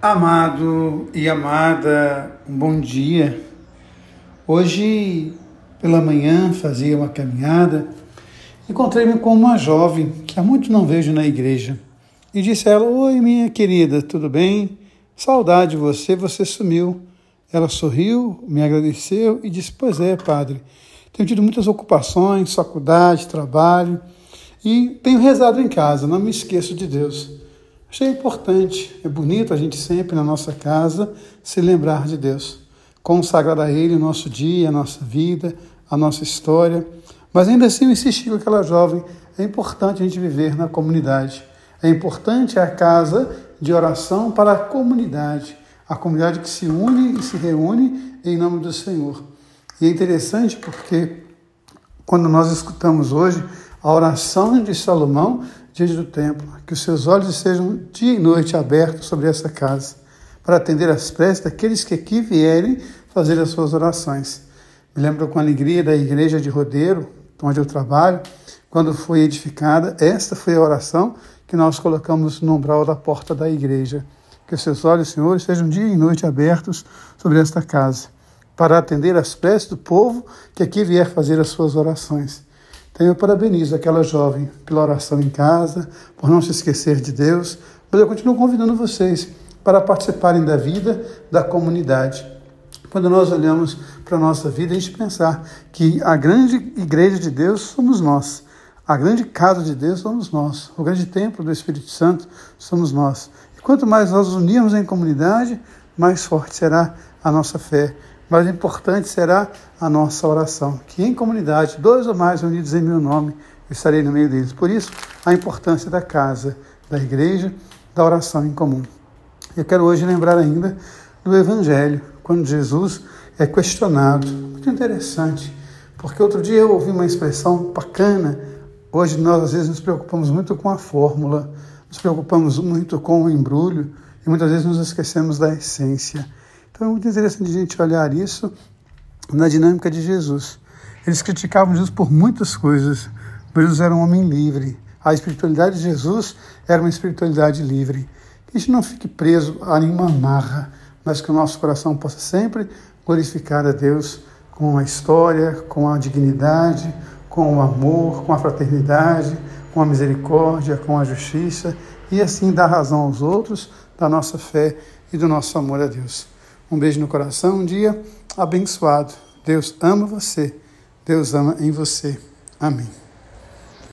Amado e amada, bom dia. Hoje, pela manhã, fazia uma caminhada, encontrei-me com uma jovem que há muito não vejo na igreja. E disse a ela: Oi, minha querida, tudo bem? Saudade de você, você sumiu. Ela sorriu, me agradeceu e disse: Pois é, padre, tenho tido muitas ocupações, faculdade, trabalho e tenho rezado em casa, não me esqueço de Deus. Achei importante, é bonito a gente sempre na nossa casa se lembrar de Deus, consagrar a Ele o nosso dia, a nossa vida, a nossa história. Mas ainda assim eu insisti com aquela jovem, é importante a gente viver na comunidade. É importante a casa de oração para a comunidade, a comunidade que se une e se reúne em nome do Senhor. E é interessante porque quando nós escutamos hoje a oração de Salomão diante do templo, que os seus olhos sejam dia e noite abertos sobre essa casa, para atender às preces daqueles que aqui vierem fazer as suas orações. Me lembro com alegria da igreja de Rodeiro, onde eu trabalho, quando foi edificada, esta foi a oração que nós colocamos no umbral da porta da igreja. Que os seus olhos, Senhor, sejam dia e noite abertos sobre esta casa, para atender às preces do povo que aqui vier fazer as suas orações. Então eu parabenizo aquela jovem pela oração em casa, por não se esquecer de Deus, mas eu continuo convidando vocês para participarem da vida da comunidade. Quando nós olhamos para a nossa vida, a gente pensar que a grande igreja de Deus somos nós, a grande casa de Deus somos nós, o grande templo do Espírito Santo somos nós. E quanto mais nós unirmos em comunidade, mais forte será a nossa fé, mais importante será a nossa oração. Que em comunidade, dois ou mais unidos em meu nome, eu estarei no meio deles. Por isso, a importância da casa, da igreja, da oração em comum. Eu quero hoje lembrar ainda do Evangelho, quando Jesus é questionado. Muito interessante, porque outro dia eu ouvi uma expressão bacana. Hoje nós às vezes nos preocupamos muito com a fórmula, nos preocupamos muito com o embrulho e muitas vezes nos esquecemos da essência. Então é muito interessante a gente olhar isso na dinâmica de Jesus. Eles criticavam Jesus por muitas coisas, mas Jesus era um homem livre. A espiritualidade de Jesus era uma espiritualidade livre. Que a gente não fique preso a nenhuma marra, mas que o nosso coração possa sempre glorificar a Deus com a história, com a dignidade, com o amor, com a fraternidade, com a misericórdia, com a justiça e assim dar razão aos outros da nossa fé e do nosso amor a Deus. Um beijo no coração, um dia abençoado. Deus ama você, Deus ama em você. Amém.